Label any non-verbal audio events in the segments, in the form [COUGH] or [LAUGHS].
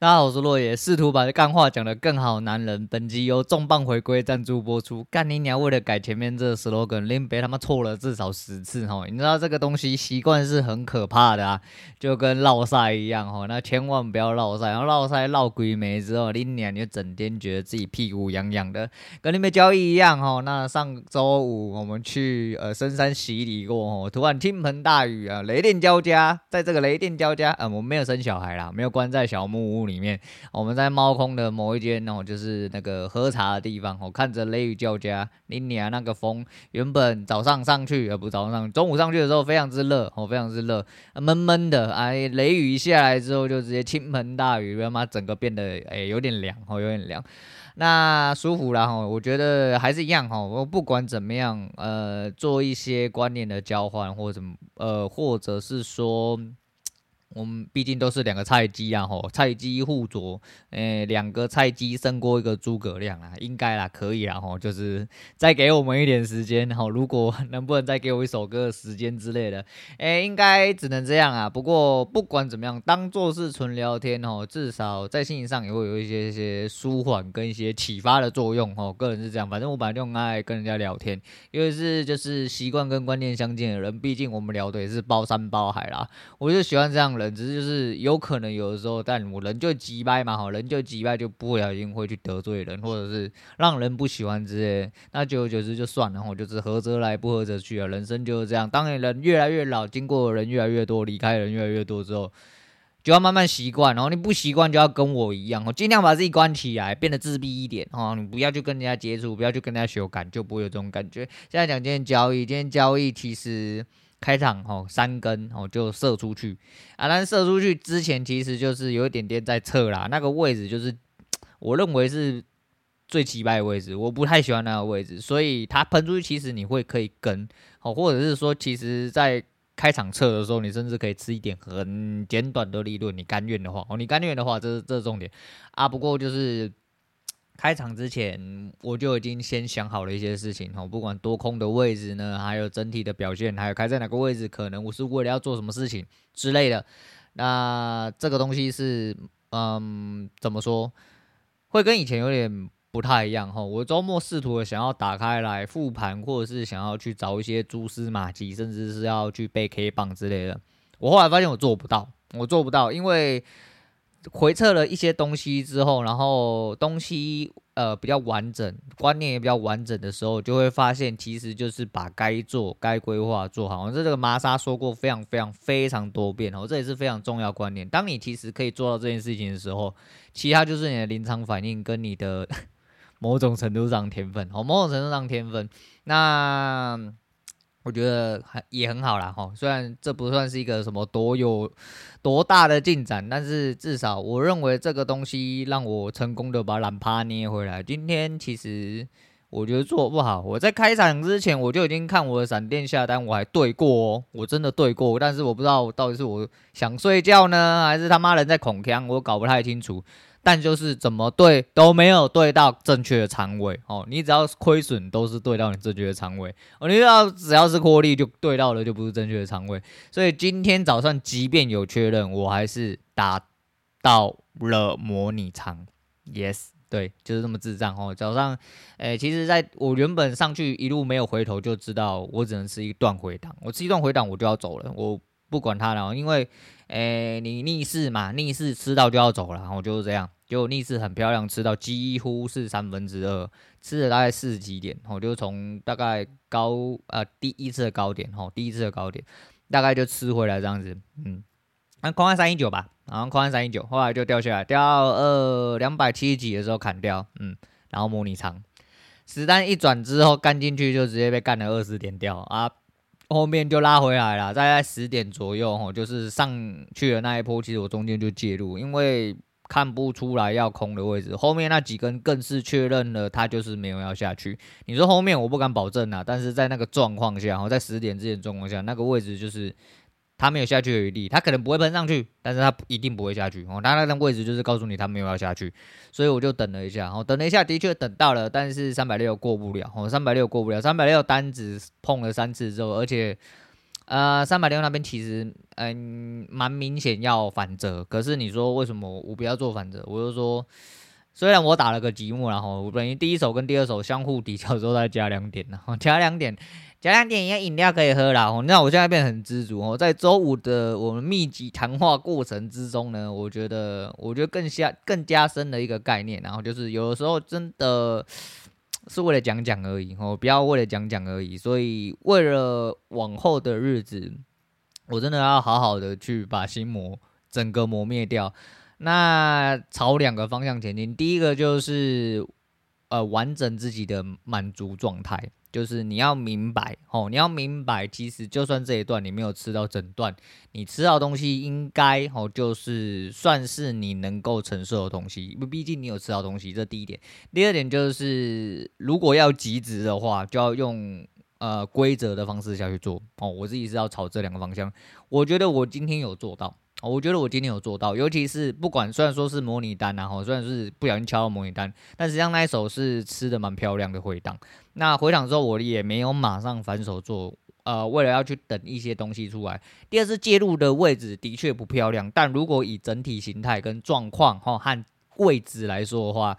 大家好，我是洛爷，试图把这干话讲得更好。男人，本集由重磅回归赞助播出。干你娘！为了改前面这个 slogan，林北他妈错了至少十次哈。你知道这个东西习惯是很可怕的啊，就跟烙赛一样哈。那千万不要烙赛，然后烙赛烙鬼没之后，你娘就整天觉得自己屁股痒痒的，跟你们交易一样哈。那上周五我们去呃深山洗礼过，突然倾盆大雨啊，雷电交加。在这个雷电交加，呃，我们没有生小孩啦，没有关在小木屋里面，我们在猫空的某一间哦，就是那个喝茶的地方，我看着雷雨交加，你娘那个风，原本早上上去，呃，不早上上，中午上去的时候非常之热，哦，非常之热，闷闷的，哎，雷雨一下来之后就直接倾盆大雨，他妈整个变得哎有点凉，哦，有点凉，那舒服了哈，我觉得还是一样哈，我不管怎么样，呃，做一些观念的交换或者呃，或者是说。我们毕竟都是两个菜鸡啊，吼，菜鸡互啄，诶、两个菜鸡胜过一个诸葛亮啊，应该啦，可以啦，吼，就是再给我们一点时间，吼，如果能不能再给我一首歌的时间之类的，诶、应该只能这样啊。不过不管怎么样，当做是纯聊天，吼，至少在心情上也会有一些些舒缓跟一些启发的作用，吼，个人是这样。反正我本来就很爱跟人家聊天，因为是就是习惯跟观念相近的人，毕竟我们聊的也是包山包海啦，我就喜欢这样。人只是就是有可能有的时候，但我人就急掰嘛，好，人就急掰就不小心会去得罪人，或者是让人不喜欢之类，那久而久之就算了，我就是合则来，不合则去啊，人生就是这样。当你人越来越老，经过的人越来越多，离开人越来越多之后，就要慢慢习惯，然后你不习惯就要跟我一样，哦尽量把自己关起来，变得自闭一点，哦，你不要去跟人家接触，不要去跟人家修改，就不会有这种感觉。现在讲今天交易，今天交易其实。开场吼三根吼就射出去啊，但射出去之前其实就是有一点点在侧啦，那个位置就是 [TSK] 我认为是最奇葩的位置，我不太喜欢那个位置，所以它喷出去其实你会可以跟哦，或者是说其实在开场测的时候，你甚至可以吃一点很简短的利润，你甘愿的话哦，你甘愿的话，这是这是重点啊，不过就是。开场之前我就已经先想好了一些事情哈，不管多空的位置呢，还有整体的表现，还有开在哪个位置，可能我是为了要做什么事情之类的。那这个东西是，嗯，怎么说，会跟以前有点不太一样哈。我周末试图的想要打开来复盘，或者是想要去找一些蛛丝马迹，甚至是要去背 K 棒之类的。我后来发现我做不到，我做不到，因为。回测了一些东西之后，然后东西呃比较完整，观念也比较完整的时候，就会发现其实就是把该做、该规划做好。这这个玛莎说过非常非常非常多遍哦，这也是非常重要观念。当你其实可以做到这件事情的时候，其他就是你的临场反应跟你的某种程度上天分哦，某种程度上天分。那。我觉得还也很好啦，哈，虽然这不算是一个什么多有多大的进展，但是至少我认为这个东西让我成功的把懒趴捏回来。今天其实我觉得做不好，我在开场之前我就已经看我的闪电下单，我还对过哦，我真的对过，但是我不知道到底是我想睡觉呢，还是他妈人在恐锵，我搞不太清楚。但就是怎么对都没有对到正确的仓位哦，你只要亏损都是对到你正确的仓位哦，你知道只要是获利就对到了就不是正确的仓位，所以今天早上即便有确认，我还是打到了模拟仓，yes，对，就是这么智障哦。早上，诶、其实在我原本上去一路没有回头就知道我只能吃一段回档，我吃一段回档我就要走了，我不管它了，因为。诶、你逆势嘛，逆势吃到就要走了，然后就是这样，就逆势很漂亮，吃到几乎是三分之二，吃了大概四十几点，我就从大概高呃第一次的高点，吼，第一次的高点，大概就吃回来这样子，嗯，那框在三一九吧，然后框在三一九，后来就掉下来，掉到呃两百七十几的时候砍掉，嗯，然后模拟仓，实弹一转之后干进去就直接被干了二十点掉啊。后面就拉回来了，大概十点左右，吼，就是上去的那一波，其实我中间就介入，因为看不出来要空的位置。后面那几根更是确认了，它就是没有要下去。你说后面我不敢保证啊，但是在那个状况下，吼，在十点之前状况下，那个位置就是。它没有下去的余地，它可能不会喷上去，但是它一定不会下去哦。它那个位置就是告诉你它没有要下去，所以我就等了一下，哦，等了一下，的确等到了，但是三百六过不了，哦，三百六过不了，三百六单子碰了三次之后，而且呃，三百六那边其实嗯蛮明显要反折，可是你说为什么我不要做反折？我就说，虽然我打了个积木，然后我等于第一手跟第二手相互抵消之后再加两点，然 [LAUGHS] 后加两点。加两点，饮料可以喝啦。那我现在变得很知足哦。在周五的我们密集谈话过程之中呢，我觉得，我觉得更加更加深的一个概念，然后就是有的时候真的是为了讲讲而已哦，不要为了讲讲而已。所以为了往后的日子，我真的要好好的去把心魔整个磨灭掉。那朝两个方向前进，第一个就是呃完整自己的满足状态。就是你要明白哦，你要明白，其实就算这一段你没有吃到整段，你吃到东西应该哦，就是算是你能够承受的东西，因为毕竟你有吃到东西，这第一点。第二点就是，如果要极值的话，就要用呃规则的方式下去做哦。我自己是要朝这两个方向，我觉得我今天有做到。我觉得我今天有做到，尤其是不管虽然说是模拟单啊，哈，虽然是不小心敲到模拟单，但实际上那一手是吃的蛮漂亮的回档。那回档之后，我也没有马上反手做，呃，为了要去等一些东西出来。第二次介入的位置的确不漂亮，但如果以整体形态跟状况哈和位置来说的话，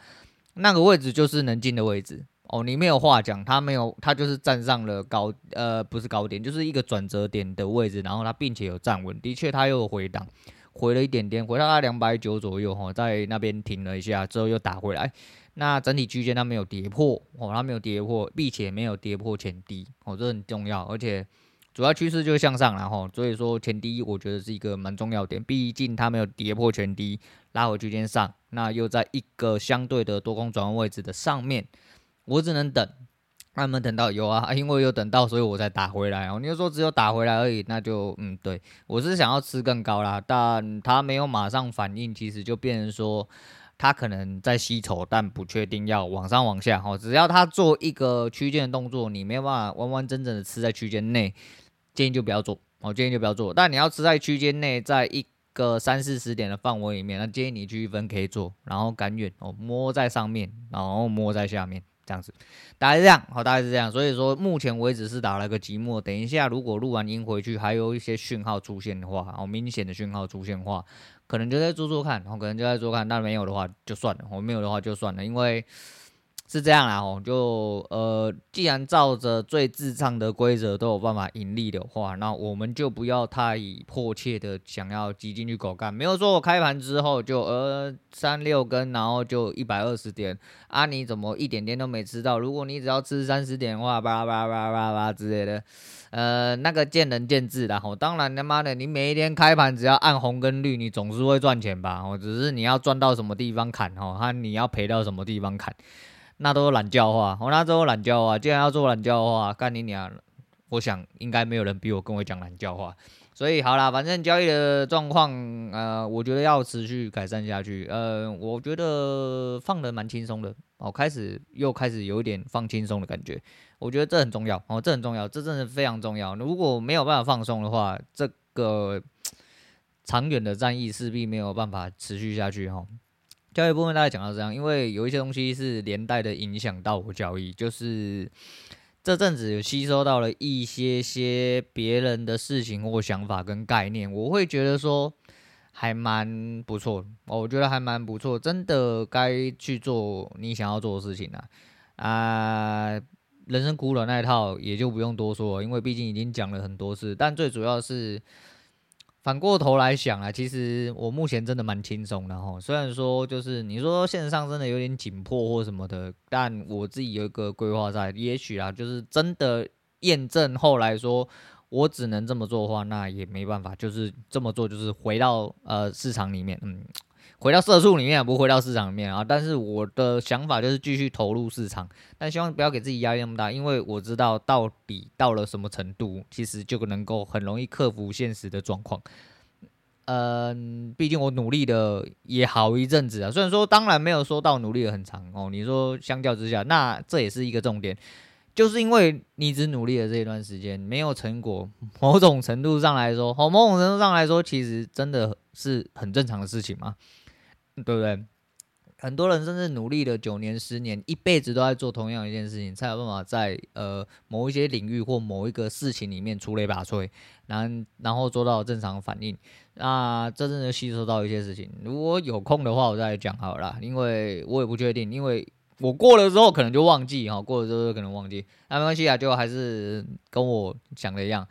那个位置就是能进的位置。哦，你没有话讲，他没有，他就是站上了高，呃，不是高点，就是一个转折点的位置，然后他并且有站稳，的确他又有回档，回了一点点，回到他两百九左右，哈，在那边停了一下之后又打回来，那整体区间他没有跌破，哦，他没有跌破，并且没有跌破前低，哦，这很重要，而且主要趋势就是向上，然后所以说前低我觉得是一个蛮重要点，毕竟他没有跌破前低，拉回区间上，那又在一个相对的多空转换位置的上面。我只能等，他们等到有啊，因为有等到，所以我才打回来哦。你就说只有打回来而已，那就嗯，对，我是想要吃更高啦，但他没有马上反应，其实就变成说他可能在吸筹，但不确定要往上往下哦。只要他做一个区间的动作，你没有办法完完整整的吃在区间内，建议就不要做哦，建议就不要做。但你要吃在区间内，在一个三四十点的范围里面，那建议你区分可以做，然后赶远哦，摸在上面，然后摸在下面。这样子，大概是这样，好，大概是这样。所以说，目前为止是打了个寂寞。等一下，如果录完音回去，还有一些讯号出现的话，哦，明显的讯号出现的话，可能就在做做看，然后可能就在做看。那没有的话，就算了。我没有的话，就算了，因为。是这样啦，吼，就呃，既然照着最自创的规则都有办法盈利的话，那我们就不要太迫切的想要挤进去狗干。没有说我开盘之后就呃三六根，然后就一百二十点啊，你怎么一点点都没吃到？如果你只要吃三十点的话，叭叭叭叭叭之类的，呃，那个见仁见智啦，吼。当然他妈的，你每一天开盘只要按红跟绿，你总是会赚钱吧？哦，只是你要赚到什么地方砍，吼，和你要赔到什么地方砍。那都是懒叫话，我那都是懒叫话。既然要做懒叫话，干你娘！我想应该没有人比我跟我讲懒叫话。所以好啦，反正交易的状况，呃，我觉得要持续改善下去。呃，我觉得放的蛮轻松的，哦，开始又开始有一点放轻松的感觉。我觉得这很重要，哦，这很重要，这真的非常重要。如果没有办法放松的话，这个长远的战役势必没有办法持续下去，哈、哦。交易部分大概讲到这样，因为有一些东西是连带的影响到我交易，就是这阵子有吸收到了一些些别人的事情或想法跟概念，我会觉得说还蛮不错，我觉得还蛮不错，真的该去做你想要做的事情了啊，人生苦短那一套也就不用多说了，因为毕竟已经讲了很多次，但最主要是。反过头来想啊，其实我目前真的蛮轻松的哈。虽然说就是你说线上真的有点紧迫或什么的，但我自己有一个规划在，也许啊，就是真的验证后来说我只能这么做的话，那也没办法，就是这么做，就是回到呃市场里面，嗯。回到社畜里面，不回到市场里面啊！但是我的想法就是继续投入市场，但希望不要给自己压力那么大，因为我知道到底到了什么程度，其实就能够很容易克服现实的状况。嗯，毕竟我努力的也好一阵子啊，虽然说当然没有说到努力的很长哦。你说相较之下，那这也是一个重点，就是因为你只努力了这一段时间没有成果，某种程度上来说，哦，某种程度上来说，其实真的是很正常的事情嘛。对不对？很多人甚至努力了九年、十年，一辈子都在做同样一件事情，才有办法在呃某一些领域或某一个事情里面出类拔萃，然后然后做到正常反应。那真正的吸收到一些事情，如果有空的话，我再讲好了，因为我也不确定，因为我过了之后可能就忘记哈，过了之后可能忘记，那没关系啊，就还是跟我想的一样。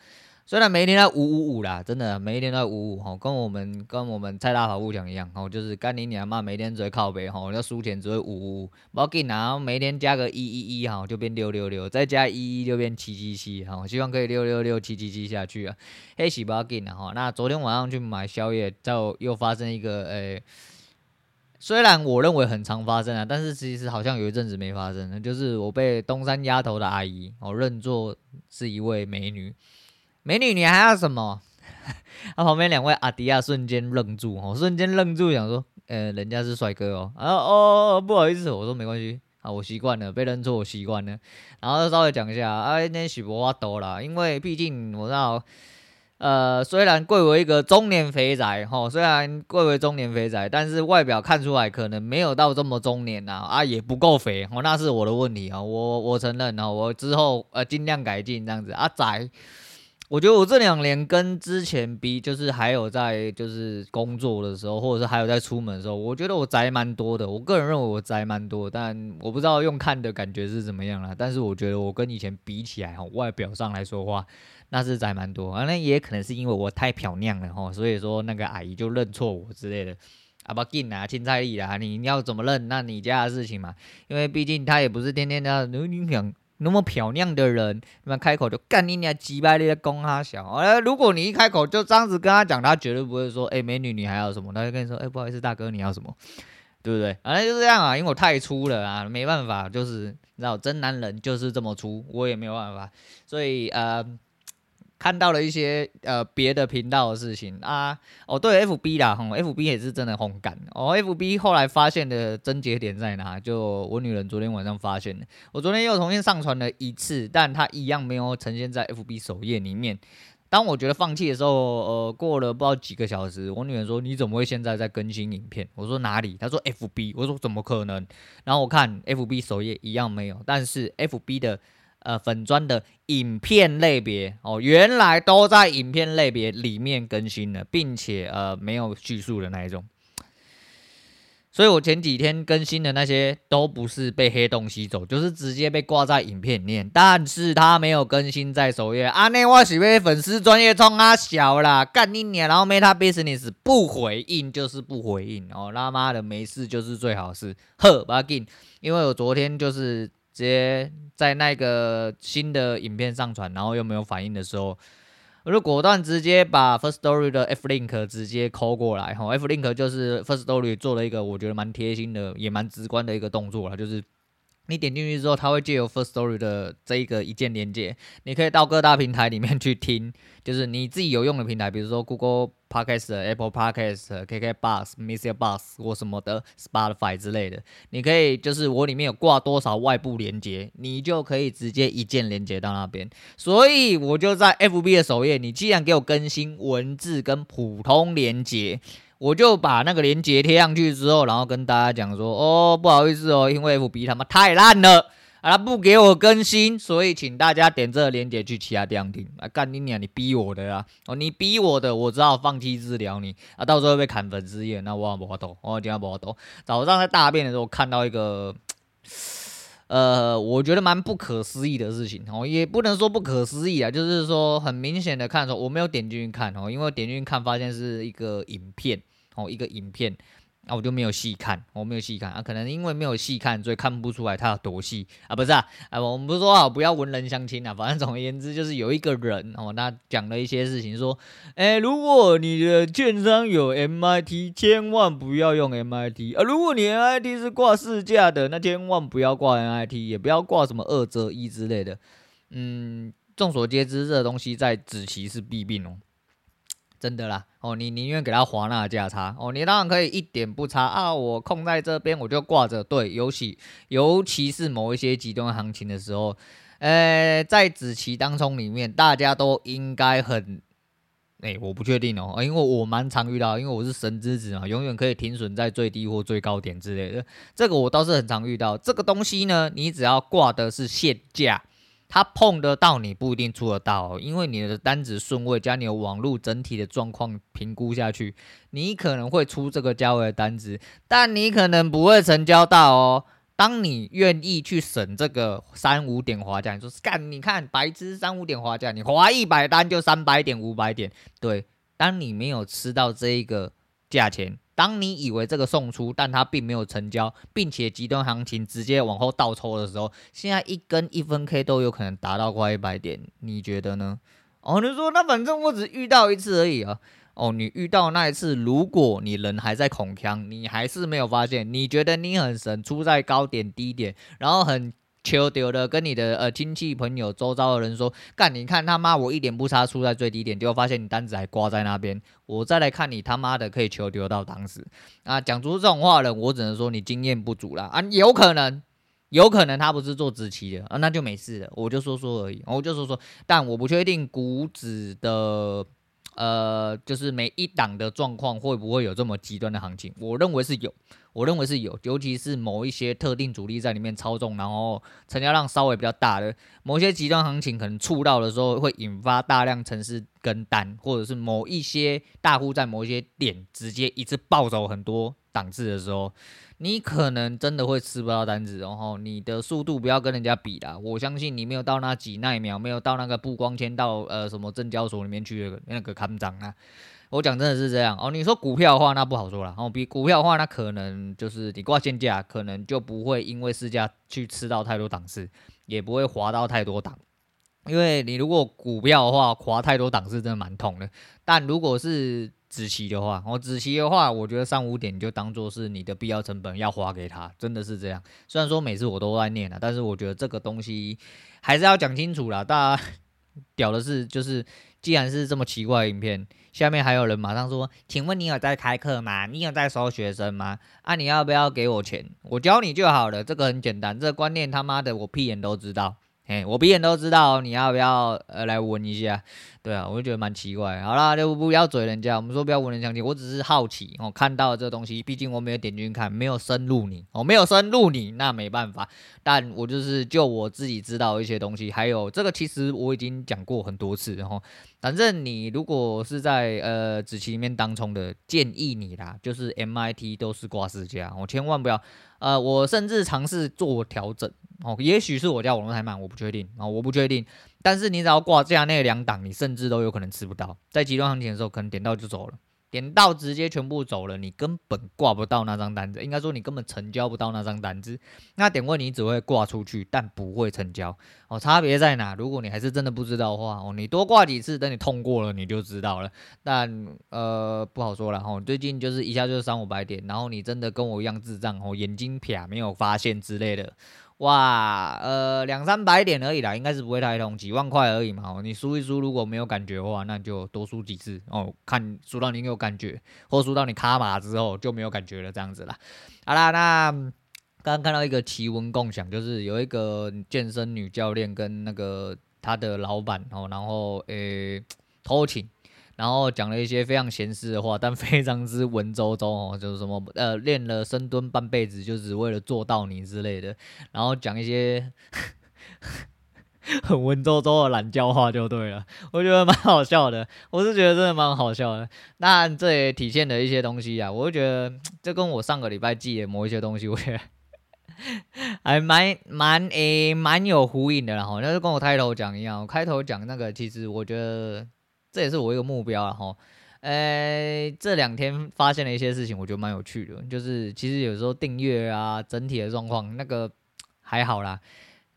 虽然每一天都五五五啦，真的每一天都五五吼，跟我们跟我们蔡大跑步讲一样吼，就是干你娘嘛，每天只会靠北吼，要输钱只会五五五，不要紧啊，每天加个一一一哈，就变六六六，再加一一就变七七七哈，希望可以六六六七七七下去啊，嘿，是不要紧的哈。那昨天晚上去买宵夜，就又发生一个诶、虽然我认为很常发生啊，但是其实好像有一阵子没发生，就是我被东山鸭头的阿姨哦认作是一位美女。美女，你还要什么？他、[LAUGHS] 旁边两位阿迪亚瞬间愣住，哦，瞬间愣住，想说，呃，人家是帅哥哦，啊，哦，不好意思，我说没关系，啊，我习惯了，被认错我习惯了，然后稍微讲一下，啊，那许博话多了，因为毕竟我知道，呃，虽然贵为一个中年肥宅，吼、虽然贵为中年肥宅，但是外表看出来可能没有到这么中年呐，啊，也不够肥，哦，那是我的问题啊，我我承认啊，我之后呃尽量改进这样子，啊，宅。我觉得我这两年跟之前比，就是还有在就是工作的时候，或者是还有在出门的时候，我觉得我宅蛮多的。我个人认为我宅蛮多，但我不知道用看的感觉是怎么样啦。但是我觉得我跟以前比起来，哈，外表上来说话，那是宅蛮多。啊，那也可能是因为我太漂亮了，哈，所以说那个阿姨就认错我之类的。啊，不紧啊，青菜里啦，你要怎么认，那你家的事情嘛。因为毕竟她也不是天天的，你想。那么漂亮的人，那么开口就干你娘鸡巴的公哈小。呃，如果你一开口就这样子跟他讲，他绝对不会说，哎、美女你还要什么？他就跟你说，哎、不好意思，大哥你要什么？对不对？反正就这样啊，因为我太粗了啊，没办法，就是你知道，真男人就是这么粗，我也没有办法，所以呃。看到了一些呃别的频道的事情啊，哦对，F B 啦，吼，F B 也是真的红感哦。F B 后来发现的症结点在哪？就我女人昨天晚上发现的，我昨天又重新上传了一次，但它一样没有呈现在 F B 首页里面。当我觉得放弃的时候，呃，过了不知道几个小时，我女人说：“你怎么会现在在更新影片？”我说：“哪里？”她说：“F B。”我说：“怎么可能？”然后我看 F B 首页一样没有，但是 F B 的。呃，粉专的影片类别哦，原来都在影片类别里面更新的，并且呃没有叙述的那一种，所以我前几天更新的那些都不是被黑洞吸走，就是直接被挂在影片里面，但是他没有更新在首页啊，那我是被粉丝专业冲啊小啦，干你娘，然后 Meta Business 不回应就是不回应哦，他妈的没事就是最好事，呵，不要紧，因为我昨天就是。直接在那个新的影片上传，然后又没有反应的时候，我就果断直接把 First Story 的 F Link 直接抠过来哈。F Link 就是 First Story 做了一个我觉得蛮贴心的，也蛮直观的一个动作了，就是。你点进去之后，它会借由 First Story 的这一个一键连接，你可以到各大平台里面去听，[LAUGHS] 就是你自己有用的平台，比如说 Google Podcast、Apple Podcast、KKBox、MixerBox 或什么的 Spotify 之类的，你可以就是我里面有挂多少外部连接，你就可以直接一键连接到那边。所以我就在 FB 的首页，你既然给我更新文字跟普通连接。我就把那个链接贴上去之后，然后跟大家讲说，哦，不好意思哦，因为 FB 他妈太烂了，啊，他不给我更新，所以请大家点这个链接去其他地方听。啊，干你娘，你逼我的啊，哦，你逼我的，我只好放弃治疗你，啊，到时候被砍粉丝页，那我不好懂，我今天不懂。早上在大便的时候看到一个，呃，我觉得蛮不可思议的事情，哦，也不能说不可思议啊，就是说很明显的看说，我没有点进去看哦，因为我点进去看发现是一个影片。哦，一个影片，那、啊、我就没有细看，我没有细看啊，可能因为没有细看，所以看不出来它有多细啊，不是啊，啊，我们不是说好不要文人相亲啊，反正总而言之就是有一个人哦，他讲了一些事情，说，哎，如果你的券商有 MIT，千万不要用 MIT 啊，如果你 MIT 是挂市价的，那千万不要挂 MIT，也不要挂什么二折一之类的，嗯，众所皆知，这东西在子期是弊病哦。真的啦，哦，你宁愿给他划那价差，哦，你当然可以一点不差。啊，我空在这边我就挂着，对，尤其尤其是某一些极端行情的时候，呃，在子期当中里面，大家都应该很哎、我不确定哦，因为我蛮常遇到，因为我是神之子嘛，永远可以停损在最低或最高点之类的。这个我倒是很常遇到。这个东西呢，你只要挂的是现价，他碰得到你不一定出得到，因为你的单子顺位加你的网络整体的状况评估下去，你可能会出这个价位的单子，但你可能不会成交到哦。当你愿意去省这个三五点滑价，你说干，你看白痴三五点滑价，你滑一百单就三百点五百点，对。当你没有吃到这一个价钱，当你以为这个送出，但它并没有成交，并且极端行情直接往后倒抽的时候，现在一根一分 K 都有可能达到快一百点，你觉得呢？哦，你说那反正我只遇到一次而已啊。哦，你遇到那一次，如果你人还在恐锵，你还是没有发现，你觉得你很神，出在高点低点，然后很求丢的跟你的呃亲戚朋友周遭的人说，干，你看他妈我一点不差出在最低点，结果发现你单子还挂在那边，我再来看你他妈的可以求丢到当时啊，讲出这种话的，我只能说你经验不足啦啊，有可能，有可能他不是做子期的啊，那就没事了，我就说说而已，我就说说，但我不确定股指的。呃，就是每一档的状况会不会有这么极端的行情？我认为是有，我认为是有，尤其是某一些特定主力在里面操纵，然后成交量稍微比较大的某些极端行情，可能触到的时候会引发大量城市跟单，或者是某一些大户在某一些点直接一次暴走很多档次的时候。你可能真的会吃不到单子，然后你的速度不要跟人家比啦。我相信你没有到那几奈秒，没有到那个布光纤到呃什么证交所里面去那个看涨啊。我讲真的是这样哦。你说股票的话，那不好说了。哦，比股票的话，那可能就是你挂现价，可能就不会因为市价去吃到太多档次，也不会滑到太多档。因为你如果股票的话，滑太多档次真的蛮痛的。但如果是子期的话，哦子期的话，我觉得三五点就当做是你的必要成本要花给他，真的是这样。虽然说每次我都在念了，但是我觉得这个东西还是要讲清楚啦。大家 [LAUGHS] 屌的是，就是既然是这么奇怪的影片，下面还有人马上说，请问你有在开课吗？你有在收学生吗？啊，你要不要给我钱？我教你就好了，这个很简单，这个观念他妈的我屁眼都知道。哎，我闭眼都知道，你要不要呃来闻一下？对啊，我就觉得蛮奇怪。好啦，就不要嘴人家，我们说不要闻人香气，我只是好奇哦，看到这东西，毕竟我没有点进去看，没有深入你，我、哦、没有深入你，那没办法。但我就是就我自己知道一些东西，还有这个其实我已经讲过很多次，然后反正你如果是在呃子期里面当冲的，建议你啦，就是 MIT 都是挂市价，我千万不要呃，我甚至尝试做调整。哦，也许是我家网络太慢，我不确定啊、我不确定。但是你只要挂价那两档，你甚至都有可能吃不到。在极端行情的时候，可能点到就走了，点到直接全部走了，你根本挂不到那张单子。应该说你根本成交不到那张单子。那点位你只会挂出去，但不会成交。哦，差别在哪？如果你还是真的不知道的话，哦，你多挂几次，等你通过了，你就知道了。但呃，不好说了哈、哦。最近就是一下就是三五百点，然后你真的跟我一样智障哦，眼睛瞟没有发现之类的。哇，呃，两三百点而已啦，应该是不会太痛，几万块而已嘛。你输一输，如果没有感觉的话，那就多输几次哦，看输到你有感觉，或输到你卡码之后就没有感觉了，这样子啦。好啦，那刚刚看到一个奇闻共享，就是有一个健身女教练跟那个他的老板哦，然后诶偷情。然后讲了一些非常闲适的话，但非常之文绉绉哦，就是什么呃练了深蹲半辈子，就只为了做到你之类的。然后讲一些 [LAUGHS] 很文绉绉的懒叫话就对了，我觉得蛮好笑的。我是觉得真的蛮好笑的。那这也体现了一些东西啊，我就觉得这跟我上个礼拜记的某一些东西，我觉得 [LAUGHS] 还蛮蛮诶蛮有呼应的。然后那就跟我开头讲一样，我开头讲那个，其实我觉得。这也是我一个目标了哈，呃，这两天发现了一些事情，我觉得蛮有趣的，就是其实有时候订阅啊，整体的状况那个还好啦，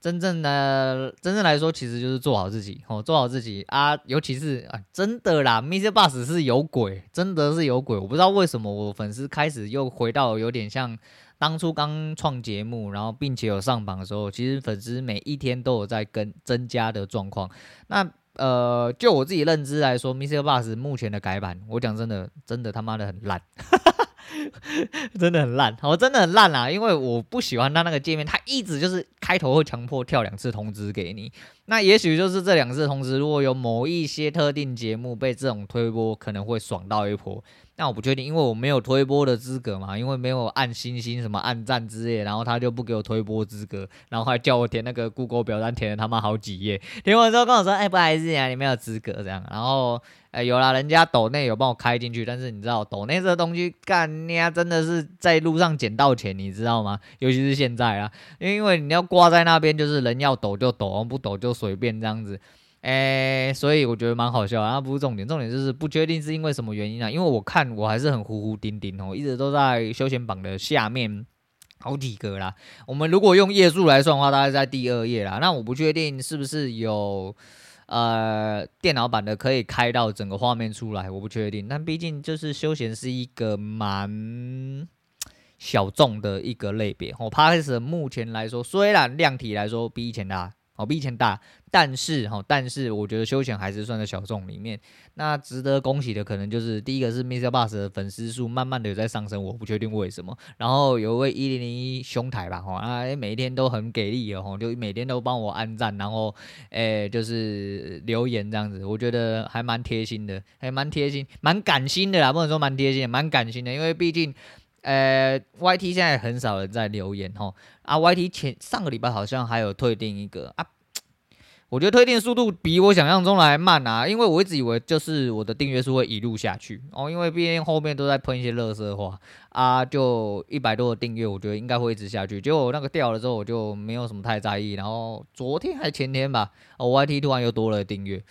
真正的真正来说，其实就是做好自己哦，做好自己啊，尤其是啊，真的啦，Mr. Bus 是有鬼，真的是有鬼，我不知道为什么我粉丝开始又回到有点像当初刚创节目，然后并且有上榜的时候，其实粉丝每一天都有在跟增加的状况，那。呃，就我自己认知来说，Mr. Bus 目前的改版，我讲真的，真的他妈的很烂，[LAUGHS] 真的很烂，我真的很烂啊！因为我不喜欢他那个界面，他一直就是开头会强迫跳两次通知给你。那也许就是这两次通知，如果有某一些特定节目被这种推播，可能会爽到一波。但我不确定，因为我没有推播的资格嘛，因为没有按星星什么按赞之类，然后他就不给我推播资格，然后还叫我填那个 Google 表单，填了他妈好几页，填完之后跟我说，哎、不好意思啊，你没有资格这样。然后，哎、有啦，人家抖内有帮我开进去，但是你知道抖内这东西干你啊，真的是在路上捡到钱，你知道吗？尤其是现在啊，因为你要挂在那边，就是人要抖就抖，不抖就随便这样子。哎、所以我觉得蛮好笑，那不是重点，重点就是不确定是因为什么原因啊？因为我看我还是很糊糊丁丁哦，一直都在休闲榜的下面好几个啦。我们如果用页数来算的话，大概在第二页啦。那我不确定是不是有呃电脑版的可以开到整个画面出来，我不确定。但毕竟就是休闲是一个蛮小众的一个类别。我 paxs 目前来说，虽然量体来说比以前大。哦，比以前大，但是哈，但是我觉得休闲还是算在小众里面。那值得恭喜的可能就是第一个是 MixerBox 的粉丝数慢慢的有在上升，我不确定为什么。然后有一位一零零一兄台吧，哈，啊，每一天都很给力哦，就每天都帮我按赞，然后哎，就是留言这样子，我觉得还蛮贴心的，还蛮贴心，蛮感心的啦，不能说蛮贴心，蛮感心的，因为毕竟。呃，YT 现在很少人在留言吼，啊，YT 前上个礼拜好像还有退订一个。啊，我觉得退订速度比我想象中来慢啊，因为我一直以为就是我的订阅数会一路下去。哦，因为毕竟后面都在喷一些垃圾话。啊，就一百多的订阅，我觉得应该会一直下去，结果那个掉了之后，我就没有什么太在意，然后昨天还前天吧，哦，YT 突然又多了订阅。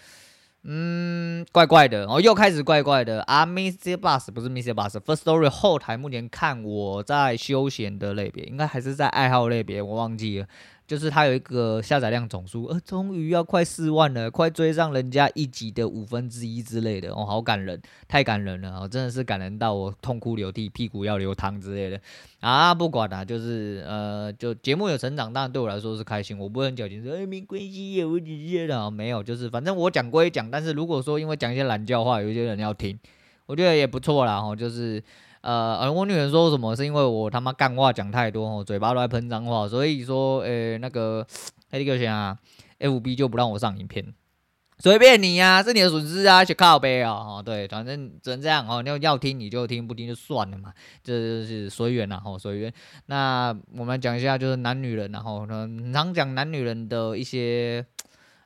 嗯，怪怪的哦，又开始怪怪的啊，Mr. Bus 不是 Mr. Bus，First Story 后台目前看我在休闲的类别，应该还是在爱好类别，我忘记了。就是它有一个下载量总数，呃，终于要快四万了，快追上人家一集的五分之一之类的哦，好感人，太感人了哦，真的是感人到我痛哭流涕，屁股要流汤之类的啊！不管啦，就是呃，就节目有成长，当然对我来说是开心，我不会很矫情说，哎，没关系，我只是啊，没有，就是反正我讲归讲，但是如果说因为讲一些懒叫话，有一些人要听，我觉得也不错啦，哦，就是。呃，而我女人说什么是因为我他妈干话讲太多，我嘴巴都在喷脏话，所以说，诶、那个那个谁啊，FB 就不让我上影片，随便你呀、啊，是你的损失啊，去靠背啊，哦，对，反正只能这样哦，要要听你就听，不听就算了嘛，这就是随缘呐，吼，随缘。那我们讲一下就是男女人，然后呢，常讲男女人的一些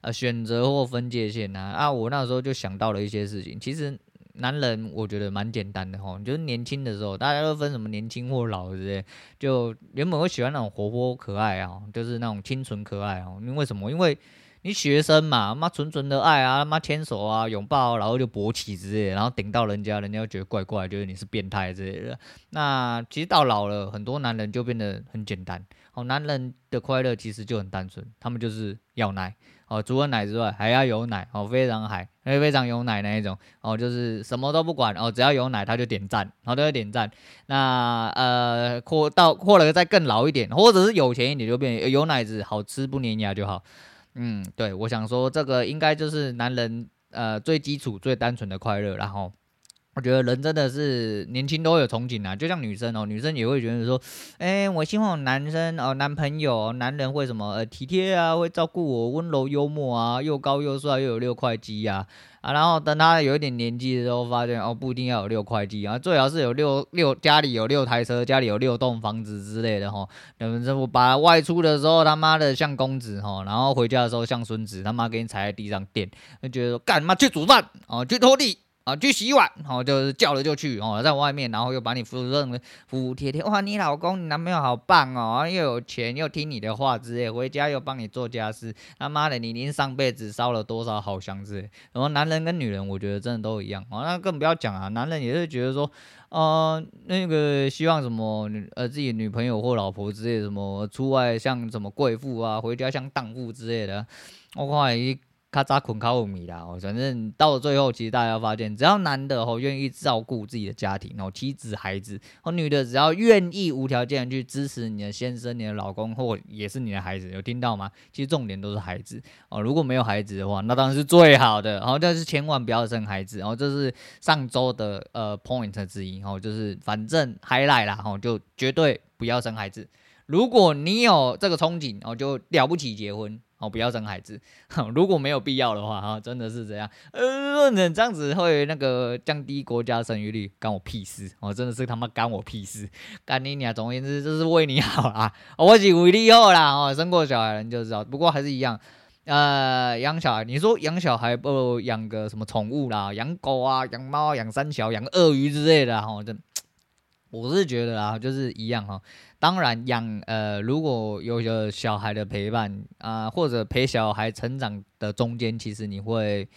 呃选择或分界线呐，啊，我那时候就想到了一些事情，其实。男人我觉得蛮简单的吼，就是年轻的时候，大家都分什么年轻或老之类，就原本会喜欢那种活泼可爱啊，就是那种清纯可爱啊。因为什么？因为你学生嘛，妈纯纯的爱啊，妈牵手啊，拥抱，然后就勃起之类，然后顶到人家，人家就觉得怪怪，觉得你是变态之类的。那其实到老了，很多男人就变得很简单。哦，男人的快乐其实就很单纯，他们就是要奶。哦，除了奶之外，还要有奶哦，非常嗨，非常有奶那一种哦，就是什么都不管哦，只要有奶他就点赞，好、哦、都要点赞。那呃，扩到或者再更老一点，或者是有钱一点，就变有奶子好吃不粘牙就好。嗯，对，我想说这个应该就是男人呃最基础最单纯的快乐，然后。我觉得人真的是年轻都有憧憬啊，就像女生哦，女生也会觉得说，哎、我希望男生哦，男朋友、男人会什么呃体贴啊，会照顾我，温柔幽默啊，又高又帅，又有六块肌呀，啊，然后等他有一点年纪的时候，发现哦，不一定要有六块肌啊，最好是有六六家里有六台车，家里有六栋房子之类的哈。等这我把外出的时候他妈的像公子哈，然后回家的时候像孙子，他妈给你踩在地上垫，就觉得说干嘛去煮饭哦，去拖地。啊，去洗碗，哦，就是叫了就去，哦，在外面，然后又把你服务服服帖帖，哇，你老公、你男朋友好棒哦，又有钱，又听你的话之类，回家又帮你做家事，他妈的，你您上辈子烧了多少好香之类。然后男人跟女人，我觉得真的都一样，哦，那更不要讲啊，男人也是觉得说，呃，那个希望什么，呃，自己女朋友或老婆之类，什么出外像什么贵妇啊，回家像荡妇之类的，我靠，一。咔嚓捆卡五米啦，哦，反正到了最后，其实大家发现，只要男的哦愿意照顾自己的家庭哦，妻子孩子，哦，女的只要愿意无条件去支持你的先生、你的老公或也是你的孩子，有听到吗？其实重点都是孩子哦，如果没有孩子的话，那当然是最好的，然后但是千万不要生孩子，然后这是上周的呃 point 之一，哦，就是反正 highlight 啦，哦，就绝对不要生孩子。如果你有这个憧憬，哦，就了不起结婚。哦，不要生孩子，如果没有必要的话，哈，真的是这样。呃，这样子会那个降低国家生育率，干我屁事！哦，真的是他妈干我屁事！干你娘！总而言之，这是为你好啦，我是为你好啦。哦，生过小孩人就知道。不过还是一样，呃，养小孩，你说养小孩不如养个什么宠物啦，养狗啊，养猫，养三小，养鳄鱼之类的，哈，这我是觉得啊，就是一样哈。当然养呃，如果有个小孩的陪伴啊、或者陪小孩成长的中间，其实你会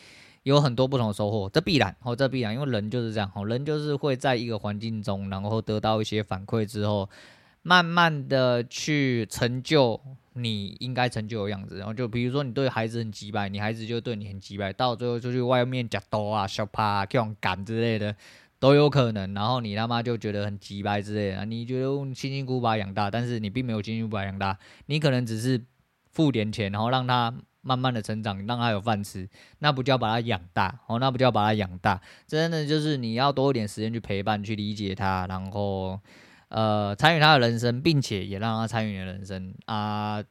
有很多不同的收获，这必然哦，这必然，因为人就是这样哦，人就是会在一个环境中，然后得到一些反馈之后，慢慢的去成就你应该成就的样子。然后就比如说你对孩子很机掰，你孩子就对你很机掰，到最后就去外面夹刀啊、小趴啊、这种赶之类的。都有可能，然后你他妈就觉得很鸡白之类的，你觉得辛辛苦苦把他养大，但是你并没有辛辛苦苦把他养大，你可能只是付点钱，然后让他慢慢的成长，让他有饭吃，那不叫把他养大，哦，那不叫把他养大，真的就是你要多一点时间去陪伴，去理解他，然后呃参与他的人生，并且也让他参与你的人生啊，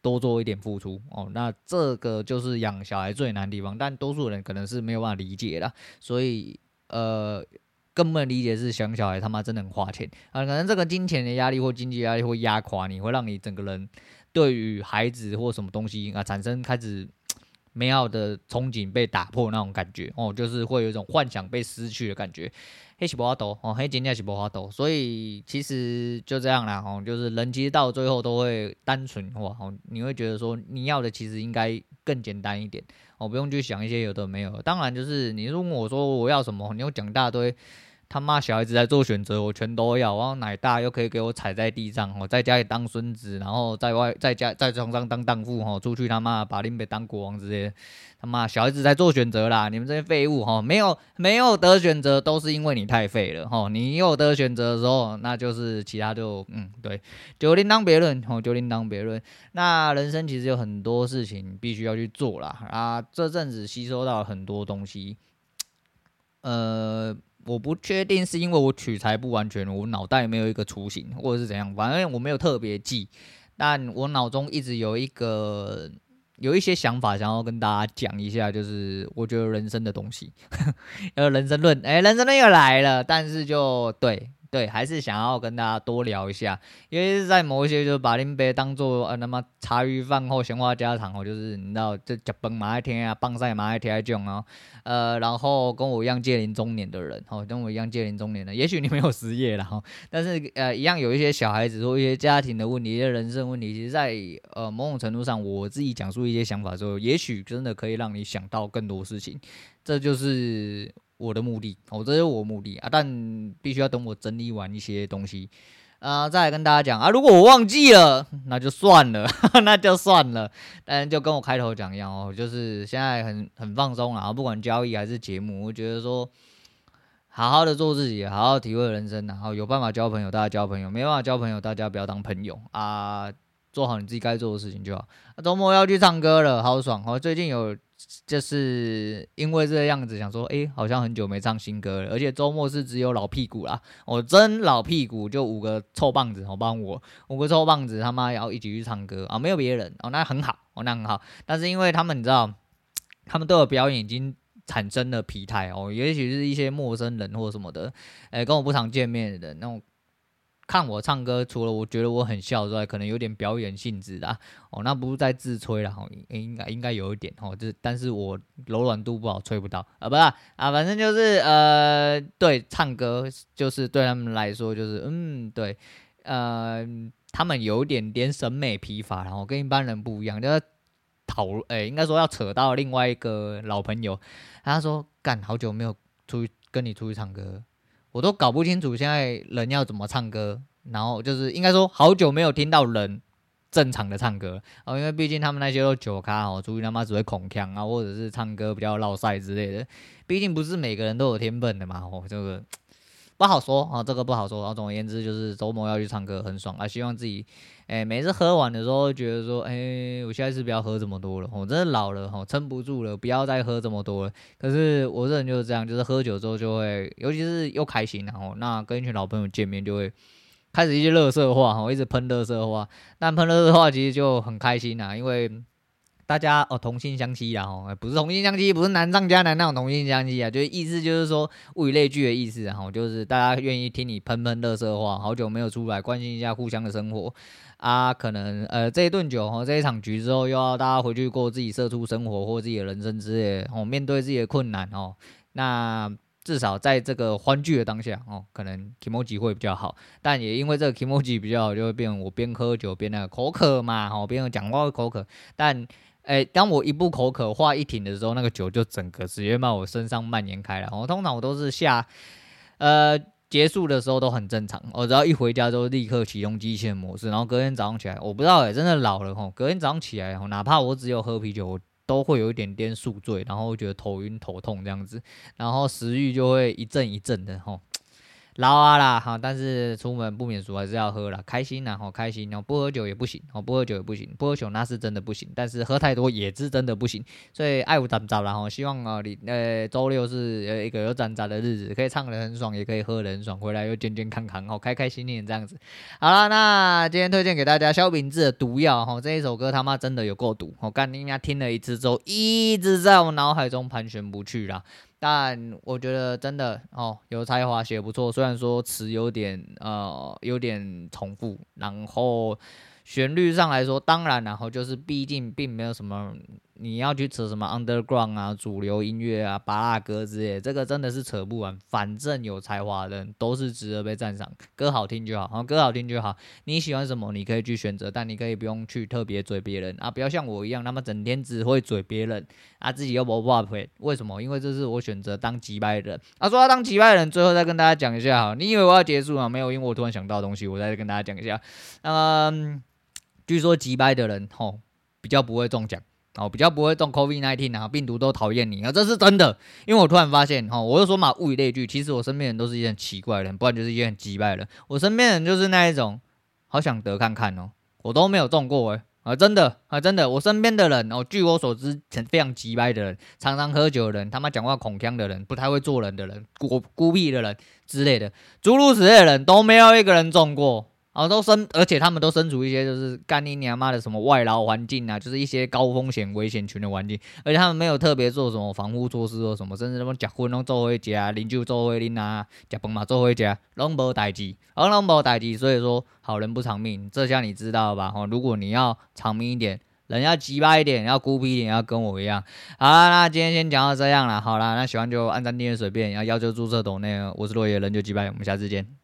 多做一点付出哦，那这个就是养小孩最难的地方，但多数人可能是没有办法理解的，所以呃。根本理解是想小孩他妈真的很花钱。啊，可能这个金钱的压力或经济压力会压垮你，会让你整个人对于孩子或什么东西啊产生开始美好的憧憬被打破那种感觉。哦，就是会有一种幻想被失去的感觉。黑是无法度哦，黑真正是无法度，所以其实就这样啦哦，就是人其实到最后都会单纯哇哦，你会觉得说你要的其实应该更简单一点我，不用去想一些有的没有。当然就是你如果我说我要什么，你又讲一大堆。他妈小孩子在做选择，我全都要。然后奶大又可以给我踩在地上，我在家里当孙子，然后在外在家在床上当荡妇，哈，出去他妈把林北当国王之类。他妈小孩子在做选择啦，你们这些废物，哈，没有没有得选择，都是因为你太废了，哈。你有得选择的时候，那就是其他就嗯对，就另当别论，哦，就另当别论。那人生其实有很多事情必须要去做啦。啊，这阵子吸收到很多东西，呃。我不确定是因为我取材不完全，我脑袋没有一个雏形，或者是怎样，反正我没有特别记，但我脑中一直有一个有一些想法，想要跟大家讲一下，就是我觉得人生的东西，[LAUGHS] 呃，人生论，哎，人生论又来了，但是就对。对，还是想要跟大家多聊一下，因为是在某一些就是把林北当做呃那么茶余饭后闲话家常哦，就是你知道这脚崩马一天啊，棒赛马一天这种哦，呃，然后跟我一样届龄中年的人哦，跟我一样届龄中年的，也许你没有失业了哈，但是呃一样有一些小孩子或一些家庭的问题，一些人生问题，其实在呃某种程度上，我自己讲述一些想法之后，也许真的可以让你想到更多事情，这就是。我的目的，哦，这是我目的啊，但必须要等我整理完一些东西，啊、再来跟大家讲啊。如果我忘记了，那就算了，[LAUGHS] 那就算了。但就跟我开头讲一样哦，就是现在很很放松啊，不管交易还是节目，我觉得说好好的做自己，好好体会人生，然后有办法交朋友，大家交朋友；没办法交朋友，大家不要当朋友啊，做好你自己该做的事情就好。周末要去唱歌了，好爽哦！最近有。就是因为这个样子，想说，哎、好像很久没唱新歌了，而且周末是只有老屁股啦，我真老屁股，就五个臭棒子，好帮我五个臭棒子，他妈要一起去唱歌啊，没有别人哦，那很好哦，那很好，但是因为他们你知道，他们对我表演已经产生了疲态哦，也许是一些陌生人或什么的，哎、跟我不常见面的那种。看我唱歌，除了我觉得我很笑之外，可能有点表演性质的哦，那不是在自吹了哈，应该应该有一点哦，就是但是我柔软度不好，吹不到啊，不是啊，反正就是呃，对，唱歌就是对他们来说就是嗯，对，呃，他们有点点审美疲乏，然后跟一般人不一样，就是讨诶、应该说要扯到另外一个老朋友，他说干好久没有出去跟你出去唱歌。我都搞不清楚现在人要怎么唱歌，然后就是应该说好久没有听到人正常的唱歌哦，因为毕竟他们那些都酒咖哦，出去他妈只会恐腔啊，或者是唱歌比较绕塞之类的。毕竟不是每个人都有天分的嘛，哦，这个不好说啊，这个不好说。然后总而言之，就是周末要去唱歌，很爽啊。希望自己，哎，每次喝完的时候，觉得说，哎，我下次不要喝这么多了，我真的老了，哈，撑不住了，不要再喝这么多了。可是我这人就是这样，就是喝酒之后就会，尤其是又开心，然后那跟一群老朋友见面就会开始一些乐色话，哈，一直喷乐色话。但喷乐色话其实就很开心呐，因为。大家哦，同性相吸啊，哦，不是同性相吸，不是难上加难那种同性相吸啊，就是意思就是说物以类聚的意思啊，就是大家愿意听你喷喷垃圾话，好久没有出来关心一下互相的生活啊，可能呃这一顿酒哦，这一场局之后又要大家回去过自己社畜生活或自己的人生之类哦，面对自己的困难哦，那至少在这个欢聚的当下哦，可能 kimoji 会比较好，但也因为这个 kimoji 比较好，就会变我边喝酒边那个口渴嘛，哦，边讲话口渴，但。哎，当我一不口渴，话一停的时候，那个酒就整个直接往我身上蔓延开来。我通常我都是下，呃，结束的时候都很正常。我只要一回家就立刻启动机械模式，然后隔天早上起来，我不知道哎，真的老了吼。隔天早上起来，哪怕我只有喝啤酒，我都会有一点点宿醉，然后觉得头晕头痛这样子，然后食欲就会一阵一阵的吼。老啊啦哈，但是出门不免俗还是要喝啦，开心啦，好开心哦，不喝酒也不行，哦，不喝酒也不行，不喝酒那是真的不行，但是喝太多也是真的不行，所以爱无斩杂啦哈，希望啊你呃周六是呃一个有斩杂的日子，可以唱得很爽，也可以喝得很爽，回来又健健康康，好开开心心这样子。好了，那今天推荐给大家萧秉治的《毒药》哈，这一首歌他妈真的有够毒，我干你妈听了一次之后，一直在我脑海中盘旋不去啦。但我觉得真的哦，有才华，写不错。虽然说词有点呃有点重复，然后旋律上来说，当然然后就是毕竟并没有什么。你要去扯什么 underground 啊、主流音乐啊、芭乐歌之类，这个真的是扯不完。反正有才华的人都是值得被赞赏，歌好听就好，好歌好听就好。你喜欢什么，你可以去选择，但你可以不用去特别嘴别人啊，不要像我一样，那么整天只会嘴别人啊，自己又不发挥。为什么？因为这是我选择当击败人。啊，说到当击败人，最后再跟大家讲一下哈，你以为我要结束吗？没有，因为我突然想到东西，我再跟大家讲一下。嗯，据说击败的人吼比较不会中奖。哦，比较不会中 COVID-19 啊，病毒都讨厌你啊，这是真的。因为我突然发现，哈，我就说嘛，物以类聚，其实我身边人都是一些很奇怪的人，不然就是一些很机掰的人。我身边人就是那一种，好想得看看哦，我都没有中过诶。啊，真的啊，真的，我身边的人哦，据我所知，非常机掰的人，常常喝酒的人，他妈讲话恐腔的人，不太会做人的人，孤孤僻的人之类的，诸如此类的人都没有一个人中过。哦，都身，而且他们都身处一些就是干你娘妈的什么外劳环境啊，就是一些高风险危险群的环境，而且他们没有特别做什么防护措施或什么，甚至他们结婚拢做回家，邻居做回邻啊，结婚嘛做回家，拢无代志，哦拢无代志，所以说好人不长命，这下你知道吧？哦，如果你要长命一点，人要急巴一点，要孤僻一点，要跟我一样。好啦，那今天先讲到这样了，好啦，那喜欢就按赞订阅随便，要要求注册抖内，我是落叶人就击败，我们下次见。